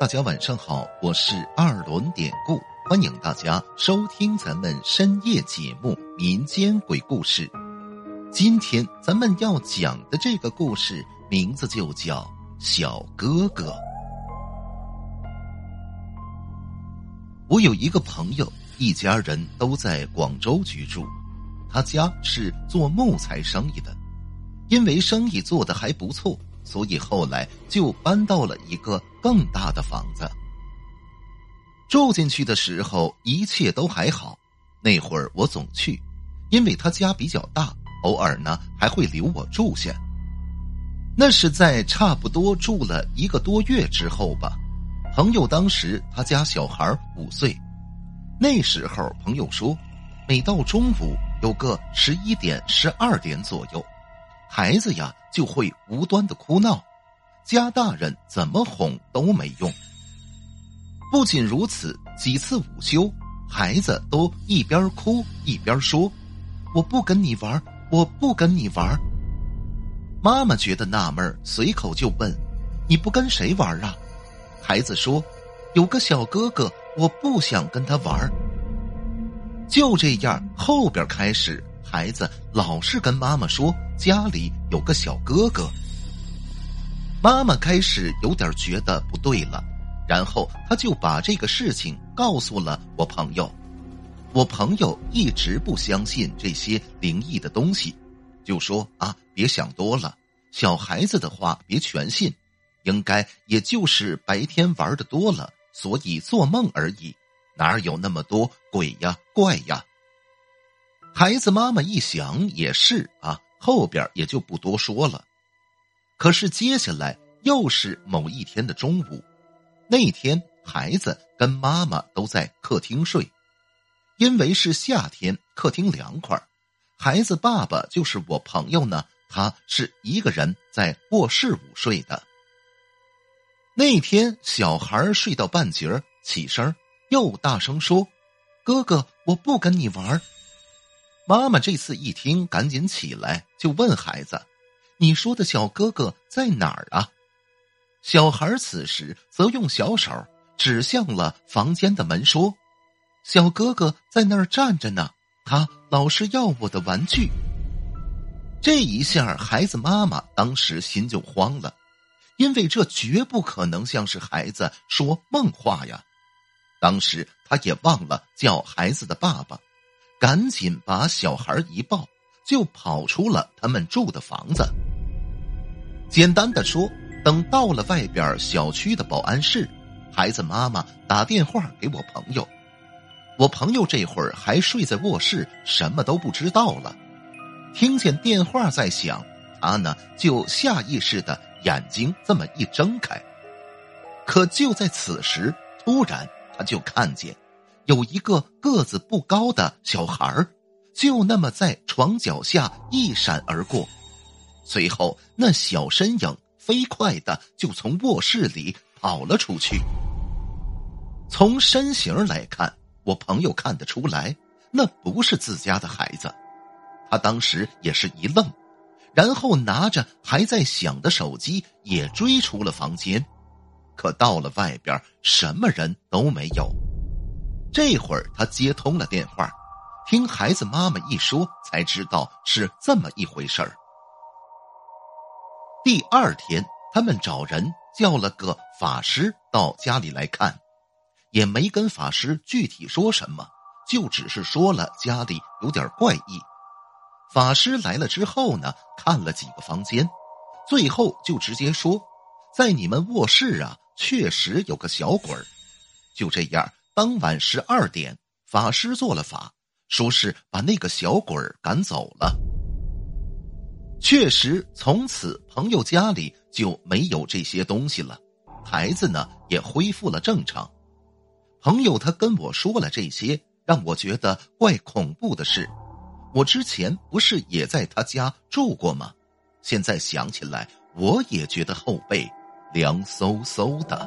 大家晚上好，我是二轮典故，欢迎大家收听咱们深夜节目《民间鬼故事》。今天咱们要讲的这个故事名字就叫《小哥哥》。我有一个朋友，一家人都在广州居住，他家是做木材生意的，因为生意做得还不错。所以后来就搬到了一个更大的房子。住进去的时候一切都还好，那会儿我总去，因为他家比较大，偶尔呢还会留我住下。那是在差不多住了一个多月之后吧。朋友当时他家小孩五岁，那时候朋友说，每到中午有个十一点、十二点左右。孩子呀，就会无端的哭闹，家大人怎么哄都没用。不仅如此，几次午休，孩子都一边哭一边说：“我不跟你玩，我不跟你玩。”妈妈觉得纳闷，随口就问：“你不跟谁玩啊？”孩子说：“有个小哥哥，我不想跟他玩。”就这样，后边开始。孩子老是跟妈妈说家里有个小哥哥，妈妈开始有点觉得不对了，然后他就把这个事情告诉了我朋友。我朋友一直不相信这些灵异的东西，就说啊，别想多了，小孩子的话别全信，应该也就是白天玩的多了，所以做梦而已，哪有那么多鬼呀怪呀。孩子妈妈一想也是啊，后边也就不多说了。可是接下来又是某一天的中午，那天孩子跟妈妈都在客厅睡，因为是夏天，客厅凉快孩子爸爸就是我朋友呢，他是一个人在卧室午睡的。那天小孩睡到半截起身又大声说：“哥哥，我不跟你玩。”妈妈这次一听，赶紧起来就问孩子：“你说的小哥哥在哪儿啊？”小孩此时则用小手指向了房间的门，说：“小哥哥在那儿站着呢，他老是要我的玩具。”这一下，孩子妈妈当时心就慌了，因为这绝不可能像是孩子说梦话呀。当时他也忘了叫孩子的爸爸。赶紧把小孩一抱，就跑出了他们住的房子。简单的说，等到了外边小区的保安室，孩子妈妈打电话给我朋友，我朋友这会儿还睡在卧室，什么都不知道了。听见电话在响，他呢就下意识的眼睛这么一睁开，可就在此时，突然他就看见。有一个个子不高的小孩就那么在床脚下一闪而过，随后那小身影飞快的就从卧室里跑了出去。从身形来看，我朋友看得出来，那不是自家的孩子。他当时也是一愣，然后拿着还在响的手机也追出了房间。可到了外边，什么人都没有。这会儿他接通了电话，听孩子妈妈一说，才知道是这么一回事儿。第二天，他们找人叫了个法师到家里来看，也没跟法师具体说什么，就只是说了家里有点怪异。法师来了之后呢，看了几个房间，最后就直接说，在你们卧室啊，确实有个小鬼儿。就这样。当晚十二点，法师做了法，说是把那个小鬼赶走了。确实，从此朋友家里就没有这些东西了，孩子呢也恢复了正常。朋友他跟我说了这些，让我觉得怪恐怖的事，我之前不是也在他家住过吗？现在想起来，我也觉得后背凉飕飕的。